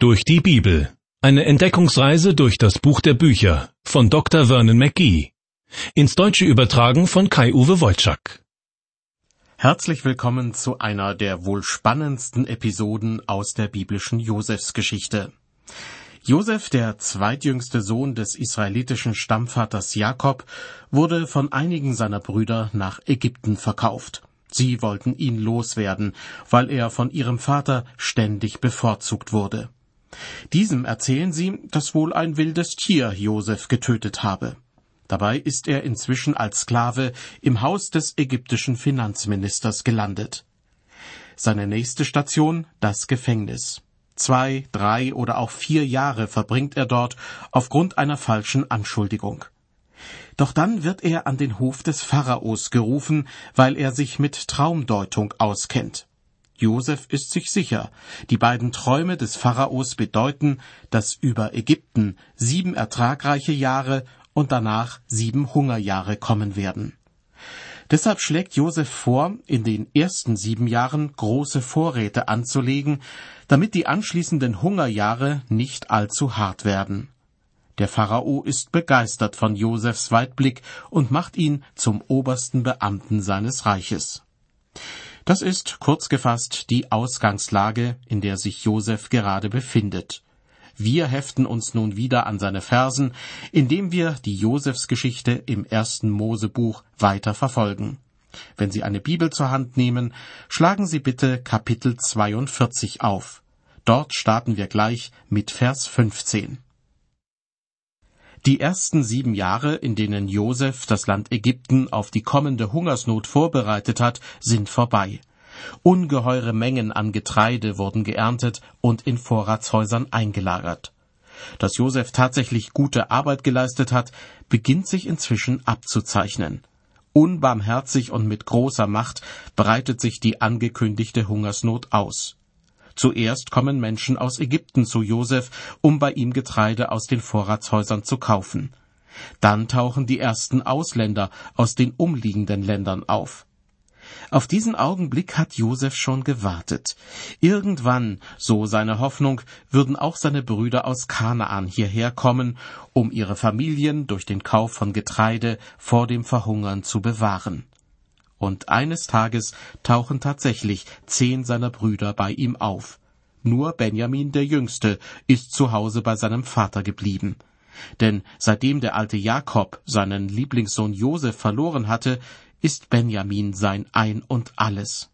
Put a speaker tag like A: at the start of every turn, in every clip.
A: Durch die Bibel. Eine Entdeckungsreise durch das Buch der Bücher von Dr. Vernon McGee. Ins Deutsche übertragen von Kai-Uwe Wolczak.
B: Herzlich willkommen zu einer der wohl spannendsten Episoden aus der biblischen Josefsgeschichte. Josef, der zweitjüngste Sohn des israelitischen Stammvaters Jakob, wurde von einigen seiner Brüder nach Ägypten verkauft. Sie wollten ihn loswerden, weil er von ihrem Vater ständig bevorzugt wurde. Diesem erzählen sie, dass wohl ein wildes Tier Josef getötet habe. Dabei ist er inzwischen als Sklave im Haus des ägyptischen Finanzministers gelandet. Seine nächste Station das Gefängnis. Zwei, drei oder auch vier Jahre verbringt er dort aufgrund einer falschen Anschuldigung. Doch dann wird er an den Hof des Pharaos gerufen, weil er sich mit Traumdeutung auskennt. Josef ist sich sicher, die beiden Träume des Pharaos bedeuten, dass über Ägypten sieben ertragreiche Jahre und danach sieben Hungerjahre kommen werden. Deshalb schlägt Josef vor, in den ersten sieben Jahren große Vorräte anzulegen, damit die anschließenden Hungerjahre nicht allzu hart werden. Der Pharao ist begeistert von Josefs Weitblick und macht ihn zum obersten Beamten seines Reiches. Das ist kurz gefasst die Ausgangslage, in der sich Josef gerade befindet. Wir heften uns nun wieder an seine Versen, indem wir die Josefsgeschichte im ersten Mosebuch weiter verfolgen. Wenn Sie eine Bibel zur Hand nehmen, schlagen Sie bitte Kapitel 42 auf. Dort starten wir gleich mit Vers 15. Die ersten sieben Jahre, in denen Josef das Land Ägypten auf die kommende Hungersnot vorbereitet hat, sind vorbei. Ungeheure Mengen an Getreide wurden geerntet und in Vorratshäusern eingelagert. Dass Josef tatsächlich gute Arbeit geleistet hat, beginnt sich inzwischen abzuzeichnen. Unbarmherzig und mit großer Macht breitet sich die angekündigte Hungersnot aus. Zuerst kommen Menschen aus Ägypten zu Josef, um bei ihm Getreide aus den Vorratshäusern zu kaufen. Dann tauchen die ersten Ausländer aus den umliegenden Ländern auf. Auf diesen Augenblick hat Josef schon gewartet. Irgendwann, so seine Hoffnung, würden auch seine Brüder aus Kanaan hierher kommen, um ihre Familien durch den Kauf von Getreide vor dem Verhungern zu bewahren und eines Tages tauchen tatsächlich zehn seiner Brüder bei ihm auf. Nur Benjamin der Jüngste ist zu Hause bei seinem Vater geblieben. Denn seitdem der alte Jakob seinen Lieblingssohn Josef verloren hatte, ist Benjamin sein Ein und alles.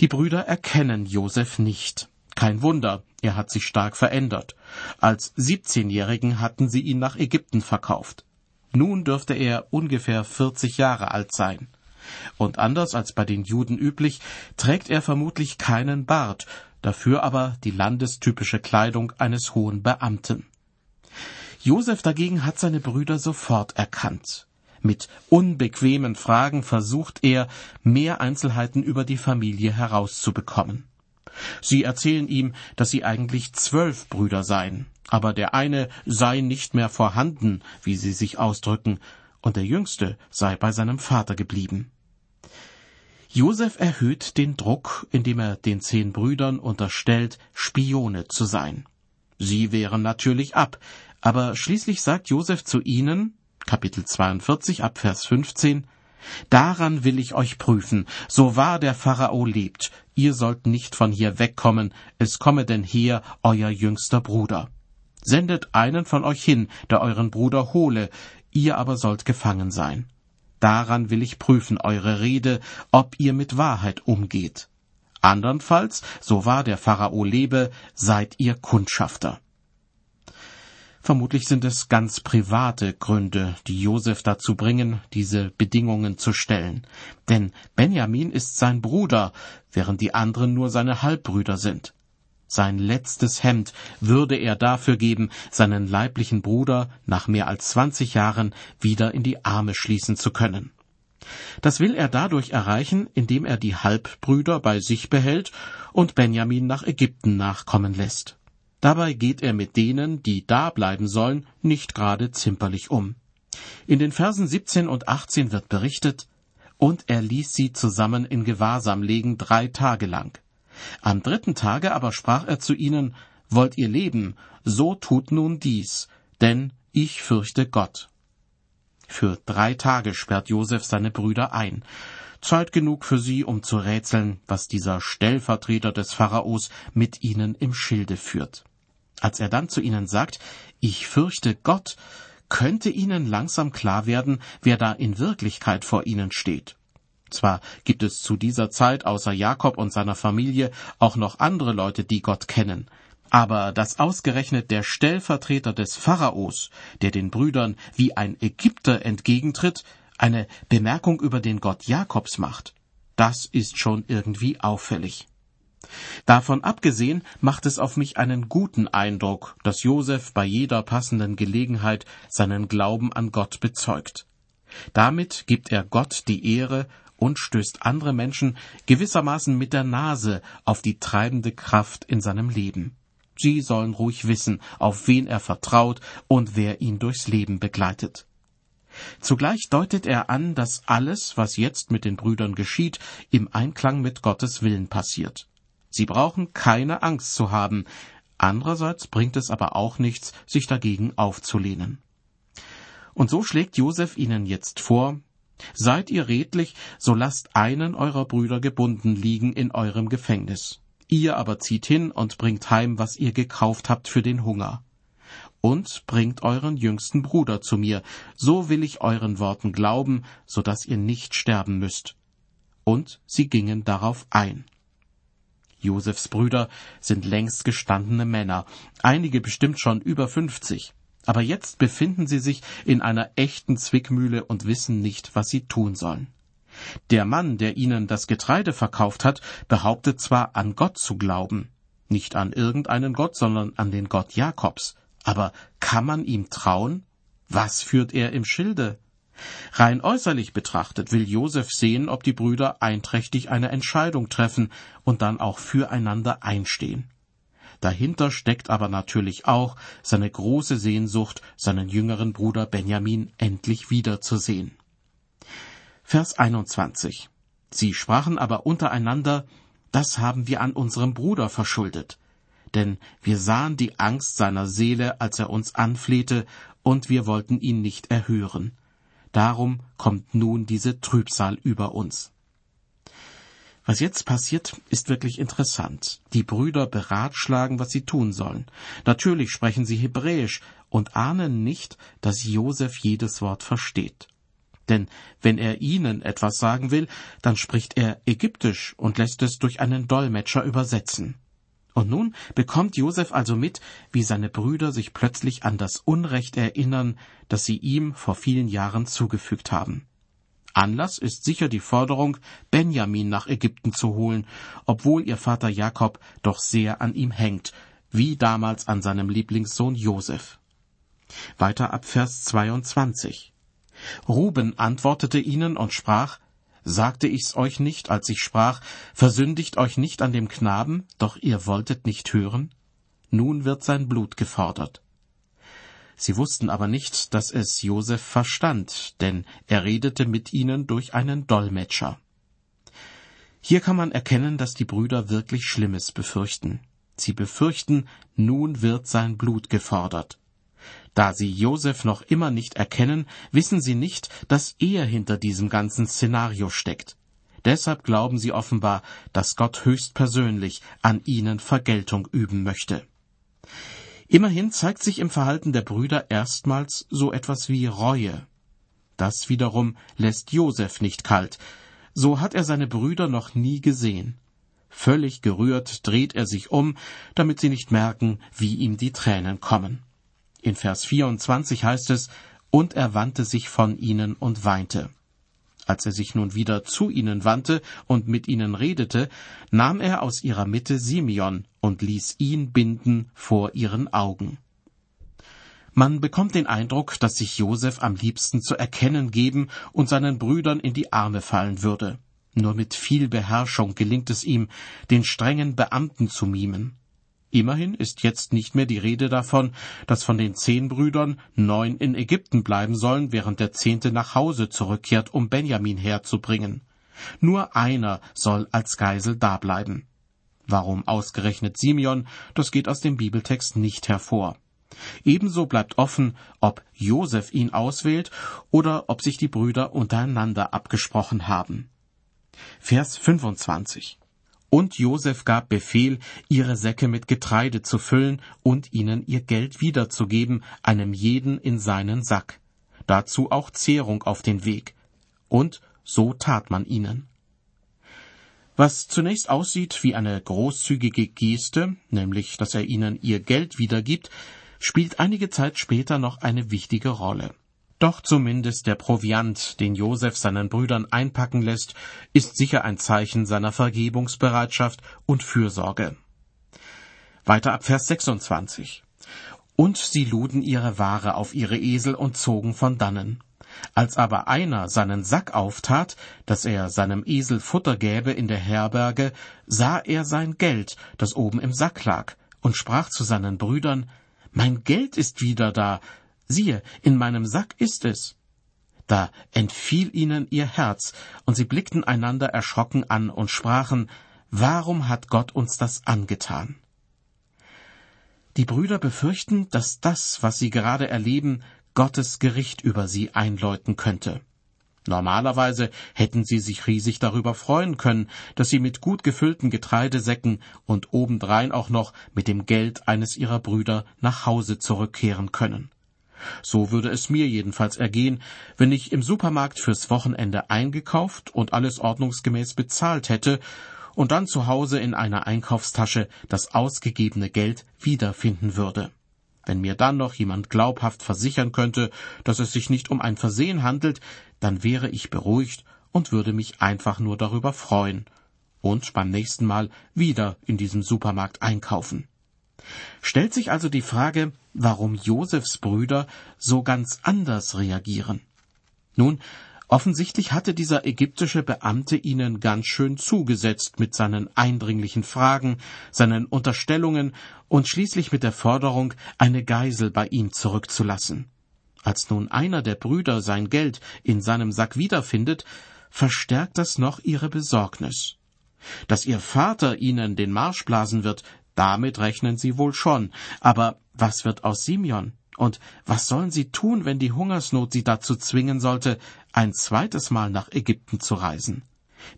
B: Die Brüder erkennen Josef nicht. Kein Wunder, er hat sich stark verändert. Als Siebzehnjährigen hatten sie ihn nach Ägypten verkauft. Nun dürfte er ungefähr vierzig Jahre alt sein. Und anders als bei den Juden üblich, trägt er vermutlich keinen Bart, dafür aber die landestypische Kleidung eines hohen Beamten. Josef dagegen hat seine Brüder sofort erkannt. Mit unbequemen Fragen versucht er, mehr Einzelheiten über die Familie herauszubekommen. Sie erzählen ihm, dass sie eigentlich zwölf Brüder seien, aber der eine sei nicht mehr vorhanden, wie sie sich ausdrücken, und der jüngste sei bei seinem Vater geblieben. Josef erhöht den Druck, indem er den zehn Brüdern unterstellt, Spione zu sein. Sie wehren natürlich ab, aber schließlich sagt Josef zu ihnen, Kapitel 42 ab Vers 15, Daran will ich euch prüfen, so wahr der Pharao lebt, ihr sollt nicht von hier wegkommen, es komme denn her euer jüngster Bruder. Sendet einen von euch hin, der euren Bruder hole, ihr aber sollt gefangen sein. Daran will ich prüfen eure Rede, ob ihr mit Wahrheit umgeht. Andernfalls, so wahr der Pharao lebe, seid ihr Kundschafter. Vermutlich sind es ganz private Gründe, die Josef dazu bringen, diese Bedingungen zu stellen. Denn Benjamin ist sein Bruder, während die anderen nur seine Halbbrüder sind. Sein letztes Hemd würde er dafür geben, seinen leiblichen Bruder nach mehr als zwanzig Jahren wieder in die Arme schließen zu können. Das will er dadurch erreichen, indem er die Halbbrüder bei sich behält und Benjamin nach Ägypten nachkommen lässt. Dabei geht er mit denen, die da bleiben sollen, nicht gerade zimperlich um. In den Versen 17 und 18 wird berichtet, und er ließ sie zusammen in Gewahrsam legen drei Tage lang. Am dritten Tage aber sprach er zu ihnen, Wollt ihr leben, so tut nun dies, denn ich fürchte Gott. Für drei Tage sperrt Josef seine Brüder ein. Zeit genug für sie, um zu rätseln, was dieser Stellvertreter des Pharaos mit ihnen im Schilde führt. Als er dann zu ihnen sagt, ich fürchte Gott, könnte ihnen langsam klar werden, wer da in Wirklichkeit vor ihnen steht. Zwar gibt es zu dieser Zeit außer Jakob und seiner Familie auch noch andere Leute, die Gott kennen, aber dass ausgerechnet der Stellvertreter des Pharaos, der den Brüdern wie ein Ägypter entgegentritt, eine Bemerkung über den Gott Jakobs macht, das ist schon irgendwie auffällig. Davon abgesehen macht es auf mich einen guten Eindruck, dass Josef bei jeder passenden Gelegenheit seinen Glauben an Gott bezeugt. Damit gibt er Gott die Ehre und stößt andere Menschen gewissermaßen mit der Nase auf die treibende Kraft in seinem Leben. Sie sollen ruhig wissen, auf wen er vertraut und wer ihn durchs Leben begleitet. Zugleich deutet er an, dass alles, was jetzt mit den Brüdern geschieht, im Einklang mit Gottes Willen passiert. Sie brauchen keine Angst zu haben, andererseits bringt es aber auch nichts, sich dagegen aufzulehnen. Und so schlägt Josef ihnen jetzt vor, Seid ihr redlich, so lasst einen eurer Brüder gebunden liegen in eurem Gefängnis. Ihr aber zieht hin und bringt heim, was ihr gekauft habt für den Hunger. Und bringt euren jüngsten Bruder zu mir, so will ich euren Worten glauben, so dass ihr nicht sterben müsst. Und sie gingen darauf ein. Josefs Brüder sind längst gestandene Männer, einige bestimmt schon über fünfzig. Aber jetzt befinden sie sich in einer echten Zwickmühle und wissen nicht, was sie tun sollen. Der Mann, der ihnen das Getreide verkauft hat, behauptet zwar an Gott zu glauben, nicht an irgendeinen Gott, sondern an den Gott Jakobs. Aber kann man ihm trauen? Was führt er im Schilde? Rein äußerlich betrachtet will Josef sehen, ob die Brüder einträchtig eine Entscheidung treffen und dann auch füreinander einstehen. Dahinter steckt aber natürlich auch seine große Sehnsucht, seinen jüngeren Bruder Benjamin endlich wiederzusehen. Vers 21. Sie sprachen aber untereinander, das haben wir an unserem Bruder verschuldet. Denn wir sahen die Angst seiner Seele, als er uns anflehte, und wir wollten ihn nicht erhören. Darum kommt nun diese Trübsal über uns. Was jetzt passiert, ist wirklich interessant. Die Brüder beratschlagen, was sie tun sollen. Natürlich sprechen sie Hebräisch und ahnen nicht, dass Josef jedes Wort versteht. Denn wenn er ihnen etwas sagen will, dann spricht er Ägyptisch und lässt es durch einen Dolmetscher übersetzen. Und nun bekommt Josef also mit, wie seine Brüder sich plötzlich an das Unrecht erinnern, das sie ihm vor vielen Jahren zugefügt haben. Anlass ist sicher die Forderung, Benjamin nach Ägypten zu holen, obwohl ihr Vater Jakob doch sehr an ihm hängt, wie damals an seinem Lieblingssohn Josef. Weiter ab Vers 22. Ruben antwortete ihnen und sprach, Sagte ich's euch nicht, als ich sprach, versündigt euch nicht an dem Knaben, doch ihr wolltet nicht hören? Nun wird sein Blut gefordert. Sie wussten aber nicht, dass es Josef verstand, denn er redete mit ihnen durch einen Dolmetscher. Hier kann man erkennen, dass die Brüder wirklich Schlimmes befürchten. Sie befürchten, nun wird sein Blut gefordert. Da sie Josef noch immer nicht erkennen, wissen sie nicht, dass er hinter diesem ganzen Szenario steckt. Deshalb glauben sie offenbar, dass Gott höchstpersönlich an ihnen Vergeltung üben möchte. Immerhin zeigt sich im Verhalten der Brüder erstmals so etwas wie Reue. Das wiederum lässt Josef nicht kalt. So hat er seine Brüder noch nie gesehen. Völlig gerührt dreht er sich um, damit sie nicht merken, wie ihm die Tränen kommen. In Vers 24 heißt es, und er wandte sich von ihnen und weinte. Als er sich nun wieder zu ihnen wandte und mit ihnen redete, nahm er aus ihrer Mitte Simeon und ließ ihn binden vor ihren Augen. Man bekommt den Eindruck, dass sich Josef am liebsten zu erkennen geben und seinen Brüdern in die Arme fallen würde. Nur mit viel Beherrschung gelingt es ihm, den strengen Beamten zu mimen. Immerhin ist jetzt nicht mehr die Rede davon, dass von den zehn Brüdern neun in Ägypten bleiben sollen, während der zehnte nach Hause zurückkehrt, um Benjamin herzubringen. Nur einer soll als Geisel dableiben. Warum ausgerechnet Simeon, das geht aus dem Bibeltext nicht hervor. Ebenso bleibt offen, ob Josef ihn auswählt oder ob sich die Brüder untereinander abgesprochen haben. Vers 25. Und Josef gab Befehl, ihre Säcke mit Getreide zu füllen und ihnen ihr Geld wiederzugeben, einem jeden in seinen Sack. Dazu auch Zehrung auf den Weg. Und so tat man ihnen. Was zunächst aussieht wie eine großzügige Geste, nämlich dass er ihnen ihr Geld wiedergibt, spielt einige Zeit später noch eine wichtige Rolle. Doch zumindest der Proviant, den Josef seinen Brüdern einpacken lässt, ist sicher ein Zeichen seiner Vergebungsbereitschaft und Fürsorge. Weiter ab Vers 26. Und sie luden ihre Ware auf ihre Esel und zogen von dannen. Als aber einer seinen Sack auftat, dass er seinem Esel Futter gäbe in der Herberge, sah er sein Geld, das oben im Sack lag, und sprach zu seinen Brüdern, Mein Geld ist wieder da, siehe, in meinem Sack ist es. Da entfiel ihnen ihr Herz, und sie blickten einander erschrocken an und sprachen, Warum hat Gott uns das angetan? Die Brüder befürchten, dass das, was sie gerade erleben, Gottes Gericht über sie einläuten könnte. Normalerweise hätten sie sich riesig darüber freuen können, dass sie mit gut gefüllten Getreidesäcken und obendrein auch noch mit dem Geld eines ihrer Brüder nach Hause zurückkehren können. So würde es mir jedenfalls ergehen, wenn ich im Supermarkt fürs Wochenende eingekauft und alles ordnungsgemäß bezahlt hätte und dann zu Hause in einer Einkaufstasche das ausgegebene Geld wiederfinden würde. Wenn mir dann noch jemand glaubhaft versichern könnte, dass es sich nicht um ein Versehen handelt, dann wäre ich beruhigt und würde mich einfach nur darüber freuen und beim nächsten Mal wieder in diesem Supermarkt einkaufen. Stellt sich also die Frage, warum Josefs Brüder so ganz anders reagieren. Nun, offensichtlich hatte dieser ägyptische Beamte ihnen ganz schön zugesetzt mit seinen eindringlichen Fragen, seinen Unterstellungen und schließlich mit der Forderung, eine Geisel bei ihm zurückzulassen. Als nun einer der Brüder sein Geld in seinem Sack wiederfindet, verstärkt das noch ihre Besorgnis. Dass ihr Vater ihnen den Marsch blasen wird, damit rechnen sie wohl schon. Aber was wird aus Simeon? Und was sollen sie tun, wenn die Hungersnot sie dazu zwingen sollte, ein zweites Mal nach Ägypten zu reisen?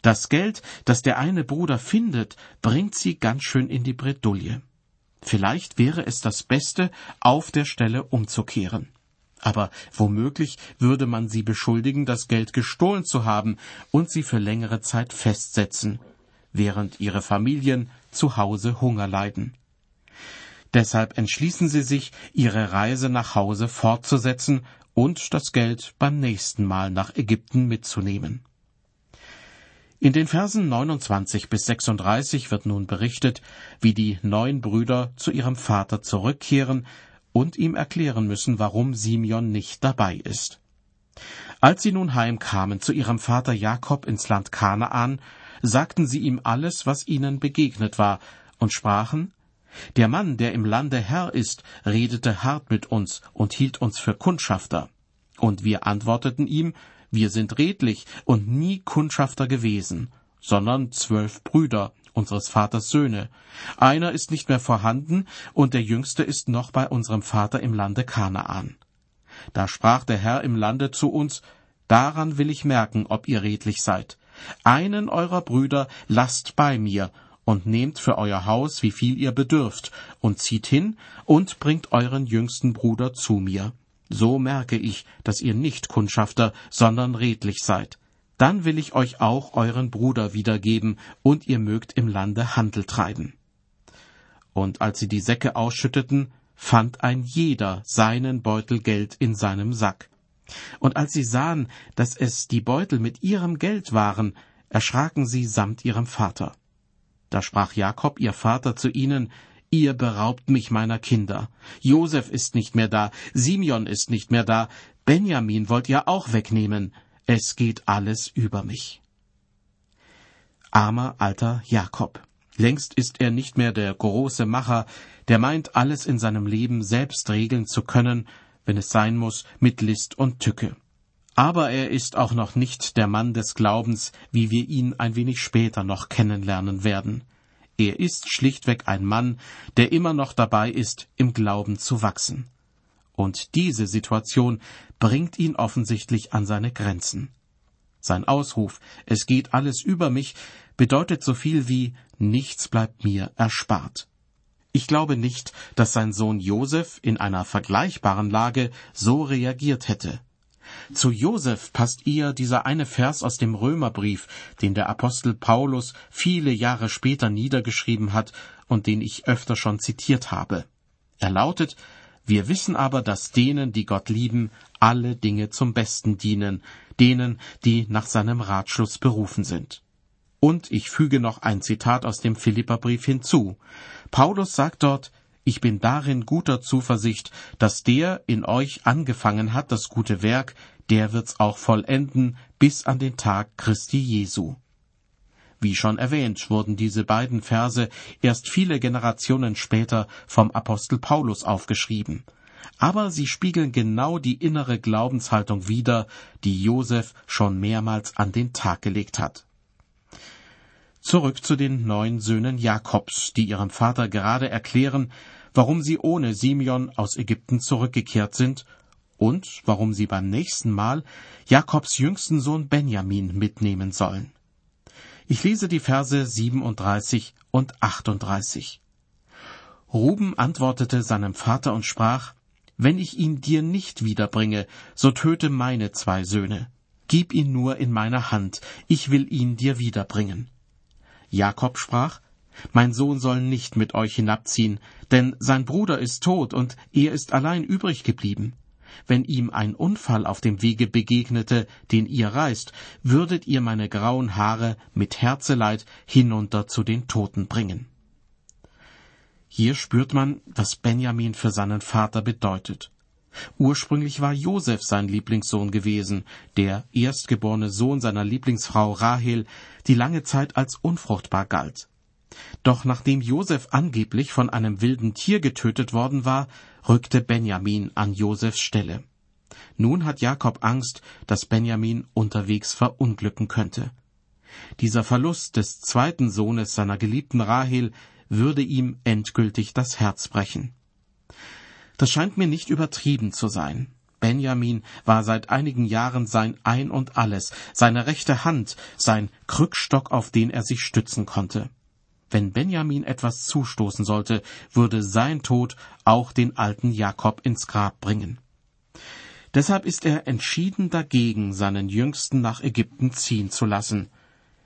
B: Das Geld, das der eine Bruder findet, bringt sie ganz schön in die Bredouille. Vielleicht wäre es das Beste, auf der Stelle umzukehren. Aber womöglich würde man sie beschuldigen, das Geld gestohlen zu haben und sie für längere Zeit festsetzen, während ihre Familien zu Hause Hunger leiden. Deshalb entschließen sie sich, ihre Reise nach Hause fortzusetzen und das Geld beim nächsten Mal nach Ägypten mitzunehmen. In den Versen 29 bis 36 wird nun berichtet, wie die neun Brüder zu ihrem Vater zurückkehren und ihm erklären müssen, warum Simeon nicht dabei ist. Als sie nun heimkamen zu ihrem Vater Jakob ins Land Kanaan, sagten sie ihm alles, was ihnen begegnet war, und sprachen, Der Mann, der im Lande Herr ist, redete hart mit uns und hielt uns für Kundschafter. Und wir antworteten ihm, wir sind redlich und nie Kundschafter gewesen, sondern zwölf Brüder, unseres Vaters Söhne. Einer ist nicht mehr vorhanden, und der jüngste ist noch bei unserem Vater im Lande Kanaan. Da sprach der Herr im Lande zu uns, Daran will ich merken, ob ihr redlich seid. Einen eurer Brüder lasst bei mir und nehmt für euer Haus, wie viel ihr bedürft, und zieht hin und bringt euren jüngsten Bruder zu mir. So merke ich, dass ihr nicht Kundschafter, sondern redlich seid. Dann will ich euch auch euren Bruder wiedergeben, und ihr mögt im Lande Handel treiben. Und als sie die Säcke ausschütteten, fand ein jeder seinen Beutel Geld in seinem Sack. Und als sie sahen, dass es die Beutel mit ihrem Geld waren, erschraken sie samt ihrem Vater. Da sprach Jakob, ihr Vater, zu ihnen, Ihr beraubt mich meiner Kinder. Josef ist nicht mehr da, Simeon ist nicht mehr da, Benjamin wollt ihr auch wegnehmen. Es geht alles über mich. Armer alter Jakob. Längst ist er nicht mehr der große Macher, der meint, alles in seinem Leben selbst regeln zu können, wenn es sein muss, mit List und Tücke. Aber er ist auch noch nicht der Mann des Glaubens, wie wir ihn ein wenig später noch kennenlernen werden. Er ist schlichtweg ein Mann, der immer noch dabei ist, im Glauben zu wachsen. Und diese Situation bringt ihn offensichtlich an seine Grenzen. Sein Ausruf Es geht alles über mich bedeutet so viel wie Nichts bleibt mir erspart. Ich glaube nicht, dass sein Sohn Josef in einer vergleichbaren Lage so reagiert hätte. Zu Josef passt eher dieser eine Vers aus dem Römerbrief, den der Apostel Paulus viele Jahre später niedergeschrieben hat und den ich öfter schon zitiert habe. Er lautet Wir wissen aber, dass denen, die Gott lieben, alle Dinge zum Besten dienen, denen, die nach seinem Ratschluss berufen sind. Und ich füge noch ein Zitat aus dem Philipperbrief hinzu. Paulus sagt dort, ich bin darin guter Zuversicht, dass der in euch angefangen hat, das gute Werk, der wird's auch vollenden bis an den Tag Christi Jesu. Wie schon erwähnt, wurden diese beiden Verse erst viele Generationen später vom Apostel Paulus aufgeschrieben. Aber sie spiegeln genau die innere Glaubenshaltung wider, die Josef schon mehrmals an den Tag gelegt hat. Zurück zu den neun Söhnen Jakobs, die ihrem Vater gerade erklären, warum sie ohne Simeon aus Ägypten zurückgekehrt sind und warum sie beim nächsten Mal Jakobs jüngsten Sohn Benjamin mitnehmen sollen. Ich lese die Verse 37 und 38. Ruben antwortete seinem Vater und sprach, Wenn ich ihn dir nicht wiederbringe, so töte meine zwei Söhne. Gib ihn nur in meine Hand, ich will ihn dir wiederbringen. Jakob sprach, Mein Sohn soll nicht mit euch hinabziehen, denn sein Bruder ist tot und er ist allein übrig geblieben. Wenn ihm ein Unfall auf dem Wege begegnete, den ihr reist, würdet ihr meine grauen Haare mit Herzeleid hinunter zu den Toten bringen. Hier spürt man, was Benjamin für seinen Vater bedeutet. Ursprünglich war Josef sein Lieblingssohn gewesen, der erstgeborene Sohn seiner Lieblingsfrau Rahel, die lange Zeit als unfruchtbar galt. Doch nachdem Josef angeblich von einem wilden Tier getötet worden war, rückte Benjamin an Josefs Stelle. Nun hat Jakob Angst, dass Benjamin unterwegs verunglücken könnte. Dieser Verlust des zweiten Sohnes seiner geliebten Rahel würde ihm endgültig das Herz brechen. Das scheint mir nicht übertrieben zu sein. Benjamin war seit einigen Jahren sein Ein und alles, seine rechte Hand, sein Krückstock, auf den er sich stützen konnte. Wenn Benjamin etwas zustoßen sollte, würde sein Tod auch den alten Jakob ins Grab bringen. Deshalb ist er entschieden dagegen, seinen Jüngsten nach Ägypten ziehen zu lassen,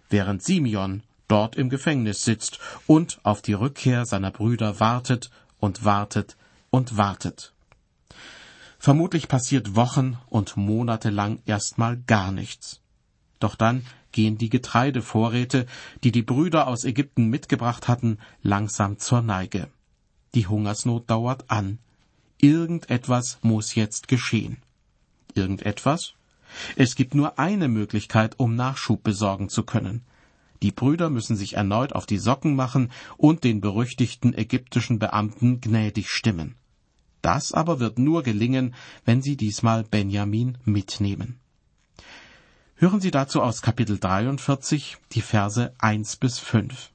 B: während Simeon dort im Gefängnis sitzt und auf die Rückkehr seiner Brüder wartet und wartet und wartet. Vermutlich passiert Wochen und Monate lang erstmal gar nichts. Doch dann gehen die Getreidevorräte, die die Brüder aus Ägypten mitgebracht hatten, langsam zur Neige. Die Hungersnot dauert an. Irgendetwas muss jetzt geschehen. Irgendetwas? Es gibt nur eine Möglichkeit, um Nachschub besorgen zu können. Die Brüder müssen sich erneut auf die Socken machen und den berüchtigten ägyptischen Beamten gnädig stimmen. Das aber wird nur gelingen, wenn sie diesmal Benjamin mitnehmen. Hören Sie dazu aus Kapitel 43 die Verse 1 bis 5.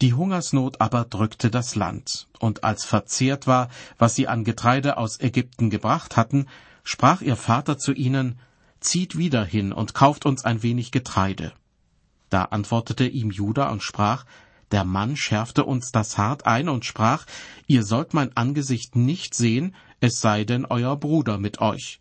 B: Die Hungersnot aber drückte das Land, und als verzehrt war, was sie an Getreide aus Ägypten gebracht hatten, sprach ihr Vater zu ihnen, Zieht wieder hin und kauft uns ein wenig Getreide. Da antwortete ihm Juda und sprach, der Mann schärfte uns das hart ein und sprach, ihr sollt mein Angesicht nicht sehen, es sei denn euer Bruder mit euch.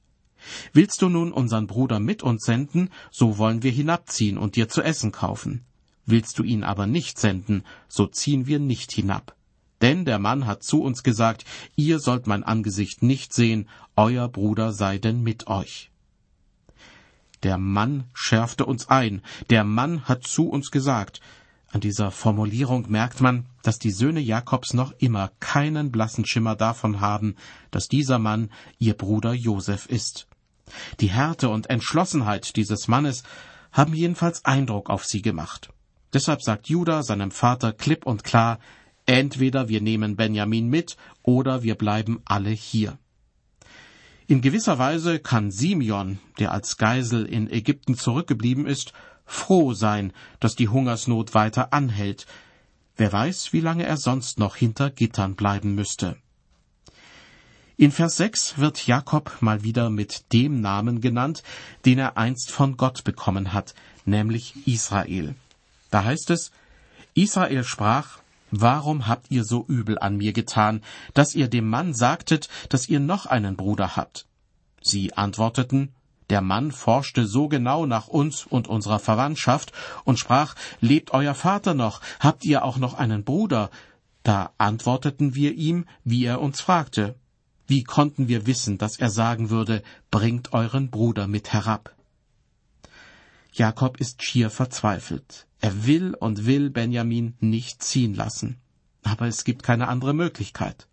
B: Willst du nun unseren Bruder mit uns senden, so wollen wir hinabziehen und dir zu essen kaufen. Willst du ihn aber nicht senden, so ziehen wir nicht hinab. Denn der Mann hat zu uns gesagt, ihr sollt mein Angesicht nicht sehen, euer Bruder sei denn mit euch. Der Mann schärfte uns ein, der Mann hat zu uns gesagt. An dieser Formulierung merkt man, dass die Söhne Jakobs noch immer keinen blassen Schimmer davon haben, dass dieser Mann ihr Bruder Josef ist. Die Härte und Entschlossenheit dieses Mannes haben jedenfalls Eindruck auf sie gemacht. Deshalb sagt Judah seinem Vater klipp und klar, entweder wir nehmen Benjamin mit oder wir bleiben alle hier. In gewisser Weise kann Simeon, der als Geisel in Ägypten zurückgeblieben ist, froh sein, dass die Hungersnot weiter anhält. Wer weiß, wie lange er sonst noch hinter Gittern bleiben müsste. In Vers 6 wird Jakob mal wieder mit dem Namen genannt, den er einst von Gott bekommen hat, nämlich Israel. Da heißt es, Israel sprach, Warum habt ihr so übel an mir getan, dass ihr dem Mann sagtet, dass ihr noch einen Bruder habt? Sie antworteten, der Mann forschte so genau nach uns und unserer Verwandtschaft und sprach, Lebt euer Vater noch? Habt ihr auch noch einen Bruder? Da antworteten wir ihm, wie er uns fragte. Wie konnten wir wissen, dass er sagen würde, bringt euren Bruder mit herab? Jakob ist schier verzweifelt. Er will und will Benjamin nicht ziehen lassen. Aber es gibt keine andere Möglichkeit.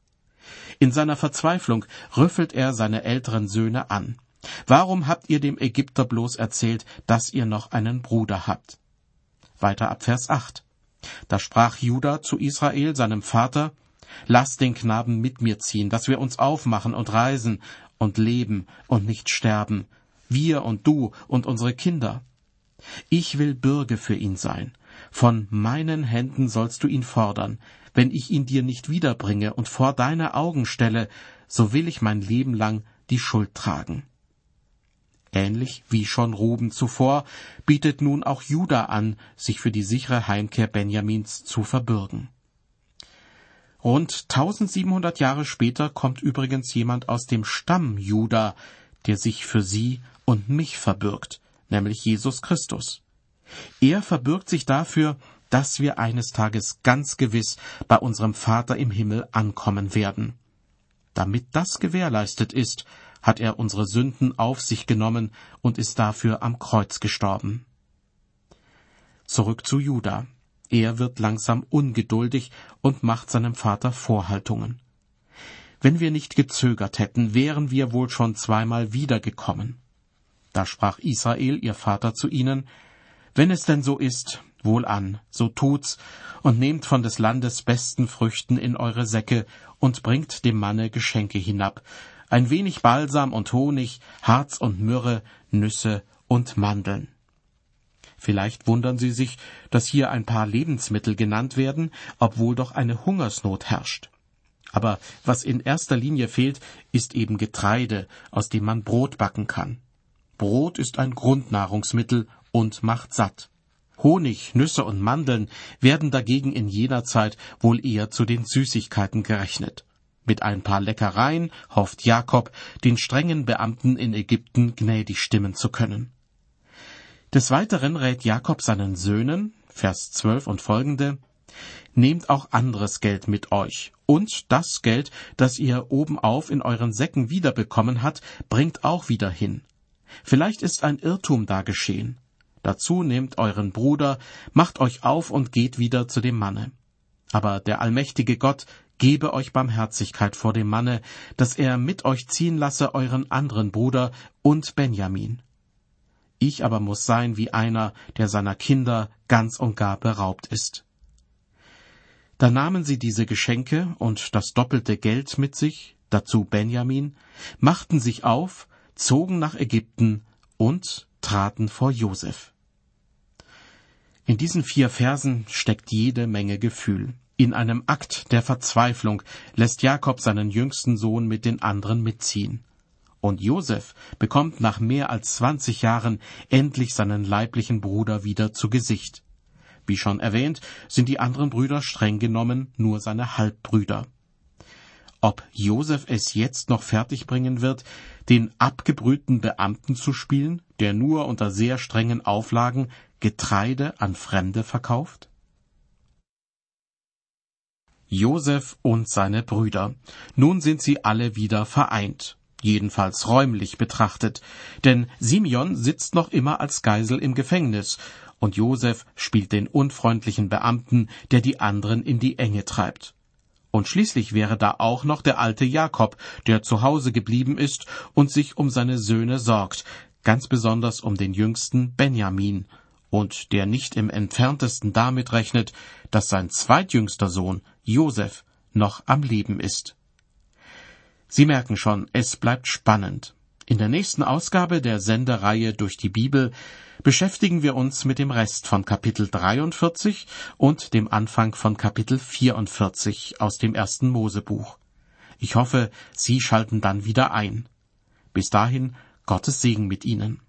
B: In seiner Verzweiflung rüffelt er seine älteren Söhne an. Warum habt ihr dem Ägypter bloß erzählt, dass ihr noch einen Bruder habt? Weiter ab Vers 8. Da sprach Judah zu Israel, seinem Vater, Lass den Knaben mit mir ziehen, dass wir uns aufmachen und reisen und leben und nicht sterben, wir und du und unsere Kinder. Ich will Bürge für ihn sein. Von meinen Händen sollst du ihn fordern. Wenn ich ihn dir nicht wiederbringe und vor deine Augen stelle, so will ich mein Leben lang die Schuld tragen. Ähnlich wie schon Ruben zuvor, bietet nun auch Juda an, sich für die sichere Heimkehr Benjamins zu verbürgen. Rund 1700 Jahre später kommt übrigens jemand aus dem Stamm Juda, der sich für sie und mich verbürgt, nämlich Jesus Christus. Er verbürgt sich dafür, dass wir eines Tages ganz gewiss bei unserem Vater im Himmel ankommen werden. Damit das gewährleistet ist, hat er unsere Sünden auf sich genommen und ist dafür am Kreuz gestorben. Zurück zu Juda. Er wird langsam ungeduldig und macht seinem Vater Vorhaltungen. Wenn wir nicht gezögert hätten, wären wir wohl schon zweimal wiedergekommen. Da sprach Israel, ihr Vater, zu ihnen, Wenn es denn so ist, wohlan, so tut's, und nehmt von des Landes besten Früchten in eure Säcke und bringt dem Manne Geschenke hinab, ein wenig Balsam und Honig, Harz und Myrrhe, Nüsse und Mandeln. Vielleicht wundern Sie sich, dass hier ein paar Lebensmittel genannt werden, obwohl doch eine Hungersnot herrscht. Aber was in erster Linie fehlt, ist eben Getreide, aus dem man Brot backen kann. Brot ist ein Grundnahrungsmittel und macht satt. Honig, Nüsse und Mandeln werden dagegen in jener Zeit wohl eher zu den Süßigkeiten gerechnet. Mit ein paar Leckereien hofft Jakob, den strengen Beamten in Ägypten gnädig stimmen zu können. Des Weiteren rät Jakob seinen Söhnen, Vers 12 und folgende, Nehmt auch anderes Geld mit euch, und das Geld, das ihr obenauf in euren Säcken wiederbekommen habt, bringt auch wieder hin. Vielleicht ist ein Irrtum da geschehen. Dazu nehmt euren Bruder, macht euch auf und geht wieder zu dem Manne. Aber der allmächtige Gott gebe euch Barmherzigkeit vor dem Manne, dass er mit euch ziehen lasse euren anderen Bruder und Benjamin. Ich aber muss sein wie einer, der seiner Kinder ganz und gar beraubt ist. Da nahmen sie diese Geschenke und das doppelte Geld mit sich, dazu Benjamin, machten sich auf, zogen nach Ägypten und traten vor Josef. In diesen vier Versen steckt jede Menge Gefühl. In einem Akt der Verzweiflung lässt Jakob seinen jüngsten Sohn mit den anderen mitziehen. Und Josef bekommt nach mehr als zwanzig Jahren endlich seinen leiblichen Bruder wieder zu Gesicht. Wie schon erwähnt, sind die anderen Brüder streng genommen nur seine Halbbrüder. Ob Josef es jetzt noch fertigbringen wird, den abgebrühten Beamten zu spielen, der nur unter sehr strengen Auflagen Getreide an Fremde verkauft? Josef und seine Brüder. Nun sind sie alle wieder vereint jedenfalls räumlich betrachtet, denn Simeon sitzt noch immer als Geisel im Gefängnis, und Josef spielt den unfreundlichen Beamten, der die anderen in die Enge treibt. Und schließlich wäre da auch noch der alte Jakob, der zu Hause geblieben ist und sich um seine Söhne sorgt, ganz besonders um den jüngsten Benjamin, und der nicht im entferntesten damit rechnet, dass sein zweitjüngster Sohn, Josef, noch am Leben ist. Sie merken schon, es bleibt spannend. In der nächsten Ausgabe der Sendereihe durch die Bibel beschäftigen wir uns mit dem Rest von Kapitel 43 und dem Anfang von Kapitel 44 aus dem ersten Mosebuch. Ich hoffe, Sie schalten dann wieder ein. Bis dahin Gottes Segen mit Ihnen.